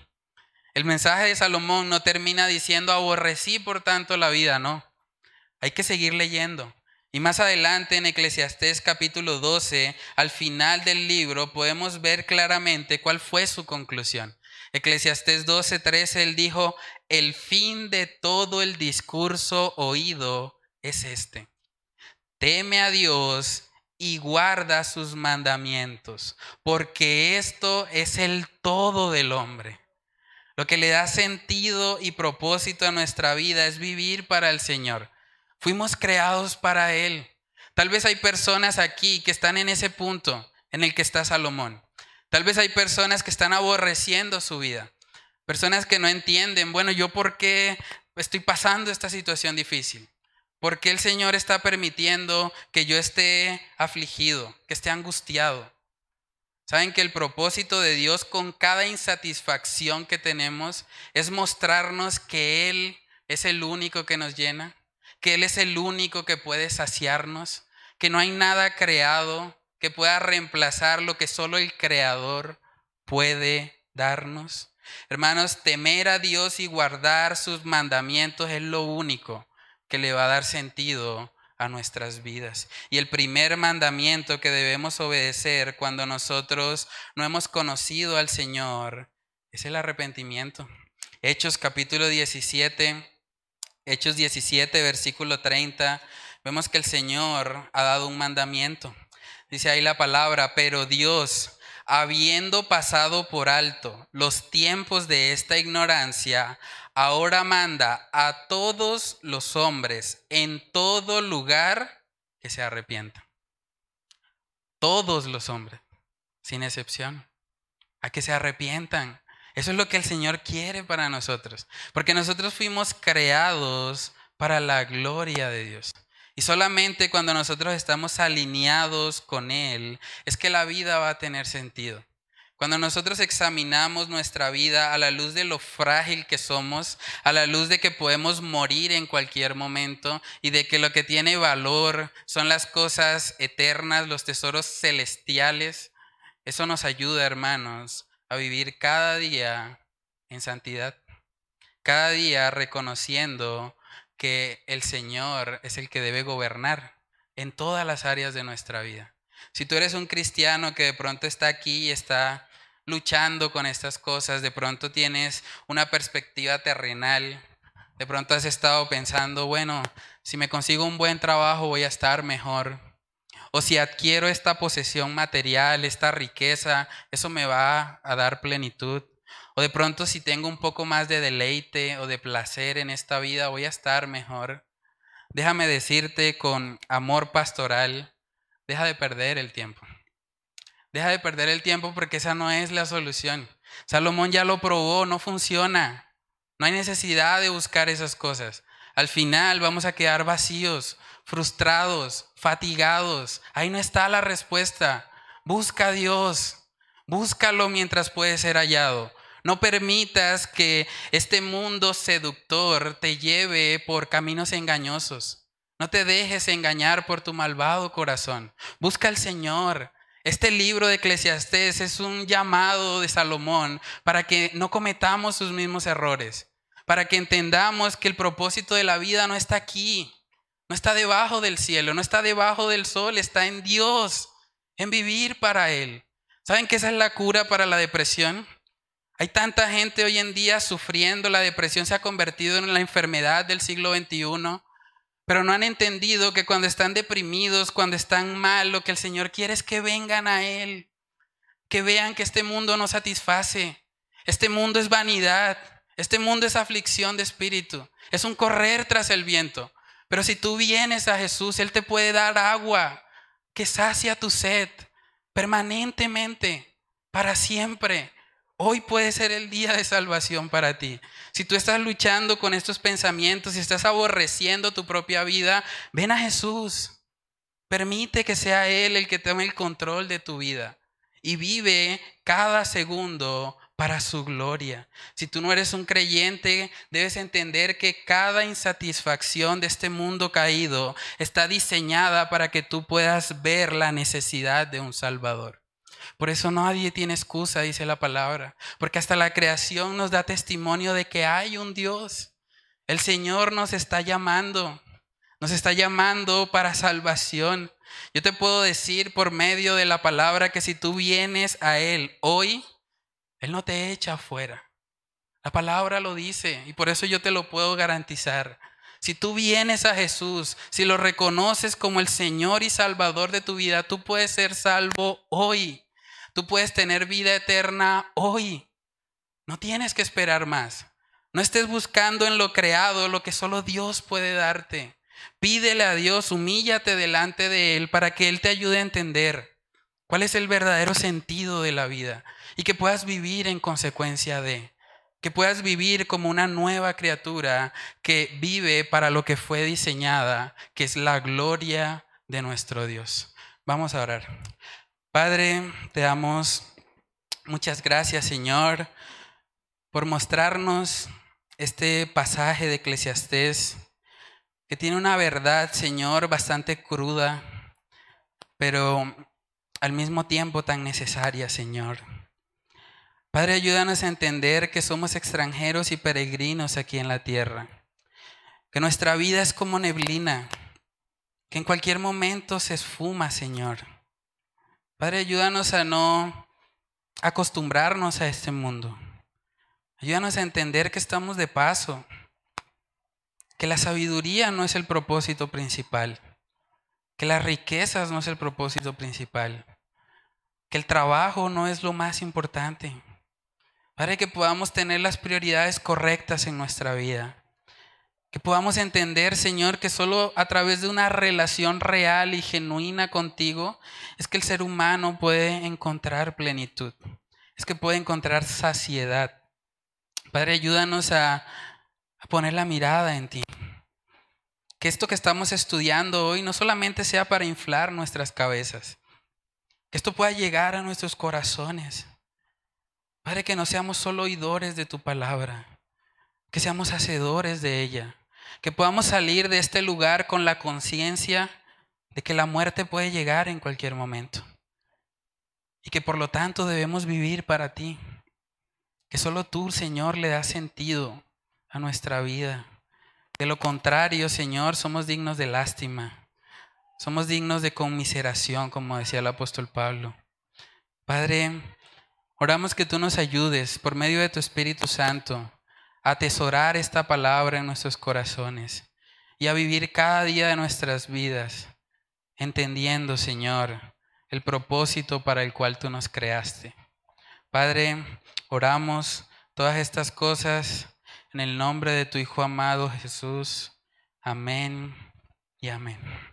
El mensaje de Salomón no termina diciendo aborrecí por tanto la vida, no. Hay que seguir leyendo. Y más adelante en Eclesiastés capítulo 12, al final del libro, podemos ver claramente cuál fue su conclusión. Eclesiastés 12, 13, él dijo, el fin de todo el discurso oído es este. Teme a Dios y guarda sus mandamientos, porque esto es el todo del hombre. Lo que le da sentido y propósito a nuestra vida es vivir para el Señor. Fuimos creados para Él. Tal vez hay personas aquí que están en ese punto en el que está Salomón. Tal vez hay personas que están aborreciendo su vida. Personas que no entienden, bueno, yo por qué estoy pasando esta situación difícil. ¿Por qué el Señor está permitiendo que yo esté afligido, que esté angustiado? Saben que el propósito de Dios con cada insatisfacción que tenemos es mostrarnos que Él es el único que nos llena, que Él es el único que puede saciarnos, que no hay nada creado que pueda reemplazar lo que solo el Creador puede darnos. Hermanos, temer a Dios y guardar sus mandamientos es lo único que le va a dar sentido a nuestras vidas. Y el primer mandamiento que debemos obedecer cuando nosotros no hemos conocido al Señor es el arrepentimiento. Hechos capítulo 17 Hechos 17, versículo 30, vemos que el Señor ha dado un mandamiento. Dice ahí la palabra, pero Dios, habiendo pasado por alto los tiempos de esta ignorancia, ahora manda a todos los hombres en todo lugar que se arrepientan. Todos los hombres, sin excepción, a que se arrepientan. Eso es lo que el Señor quiere para nosotros, porque nosotros fuimos creados para la gloria de Dios. Y solamente cuando nosotros estamos alineados con Él es que la vida va a tener sentido. Cuando nosotros examinamos nuestra vida a la luz de lo frágil que somos, a la luz de que podemos morir en cualquier momento y de que lo que tiene valor son las cosas eternas, los tesoros celestiales, eso nos ayuda, hermanos, a vivir cada día en santidad, cada día reconociendo que el Señor es el que debe gobernar en todas las áreas de nuestra vida. Si tú eres un cristiano que de pronto está aquí y está luchando con estas cosas, de pronto tienes una perspectiva terrenal, de pronto has estado pensando, bueno, si me consigo un buen trabajo voy a estar mejor, o si adquiero esta posesión material, esta riqueza, eso me va a dar plenitud. De pronto si tengo un poco más de deleite o de placer en esta vida, voy a estar mejor. Déjame decirte con amor pastoral, deja de perder el tiempo. Deja de perder el tiempo porque esa no es la solución. Salomón ya lo probó, no funciona. No hay necesidad de buscar esas cosas. Al final vamos a quedar vacíos, frustrados, fatigados. Ahí no está la respuesta. Busca a Dios. Búscalo mientras puede ser hallado. No permitas que este mundo seductor te lleve por caminos engañosos. No te dejes engañar por tu malvado corazón. Busca al Señor. Este libro de Eclesiastés es un llamado de Salomón para que no cometamos sus mismos errores, para que entendamos que el propósito de la vida no está aquí, no está debajo del cielo, no está debajo del sol, está en Dios, en vivir para Él. ¿Saben que esa es la cura para la depresión? Hay tanta gente hoy en día sufriendo, la depresión se ha convertido en la enfermedad del siglo XXI, pero no han entendido que cuando están deprimidos, cuando están mal, lo que el Señor quiere es que vengan a Él, que vean que este mundo no satisface, este mundo es vanidad, este mundo es aflicción de espíritu, es un correr tras el viento. Pero si tú vienes a Jesús, Él te puede dar agua que sacia tu sed permanentemente, para siempre. Hoy puede ser el día de salvación para ti. Si tú estás luchando con estos pensamientos, si estás aborreciendo tu propia vida, ven a Jesús. Permite que sea Él el que tome el control de tu vida y vive cada segundo para su gloria. Si tú no eres un creyente, debes entender que cada insatisfacción de este mundo caído está diseñada para que tú puedas ver la necesidad de un Salvador. Por eso nadie tiene excusa, dice la palabra, porque hasta la creación nos da testimonio de que hay un Dios. El Señor nos está llamando, nos está llamando para salvación. Yo te puedo decir por medio de la palabra que si tú vienes a Él hoy, él no te echa afuera. La palabra lo dice y por eso yo te lo puedo garantizar. Si tú vienes a Jesús, si lo reconoces como el Señor y Salvador de tu vida, tú puedes ser salvo hoy. Tú puedes tener vida eterna hoy. No tienes que esperar más. No estés buscando en lo creado lo que solo Dios puede darte. Pídele a Dios, humíllate delante de Él para que Él te ayude a entender cuál es el verdadero sentido de la vida y que puedas vivir en consecuencia de, que puedas vivir como una nueva criatura que vive para lo que fue diseñada, que es la gloria de nuestro Dios. Vamos a orar. Padre, te damos muchas gracias, Señor, por mostrarnos este pasaje de Eclesiastés que tiene una verdad, Señor, bastante cruda, pero al mismo tiempo tan necesaria, Señor. Padre, ayúdanos a entender que somos extranjeros y peregrinos aquí en la tierra, que nuestra vida es como neblina, que en cualquier momento se esfuma, Señor. Padre, ayúdanos a no acostumbrarnos a este mundo. Ayúdanos a entender que estamos de paso, que la sabiduría no es el propósito principal, que las riquezas no es el propósito principal, que el trabajo no es lo más importante para que podamos tener las prioridades correctas en nuestra vida. Que podamos entender, Señor, que solo a través de una relación real y genuina contigo es que el ser humano puede encontrar plenitud, es que puede encontrar saciedad. Padre, ayúdanos a, poner la mirada en ti. Que esto que estamos estudiando hoy no solamente sea para inflar nuestras cabezas, que esto pueda llegar a nuestros corazones Padre, que no seamos solo oidores de tu palabra, que seamos hacedores de ella, que podamos salir de este lugar con la conciencia de que la muerte puede llegar en cualquier momento y que por lo tanto debemos vivir para ti, que solo tú, Señor, le das sentido a nuestra vida. De lo contrario, Señor, somos dignos de lástima, somos dignos de conmiseración, como decía el apóstol Pablo. Padre, Oramos que tú nos ayudes por medio de tu Espíritu Santo atesorar esta palabra en nuestros corazones y a vivir cada día de nuestras vidas, entendiendo, Señor, el propósito para el cual tú nos creaste. Padre, oramos todas estas cosas en el nombre de tu Hijo amado Jesús. Amén y amén.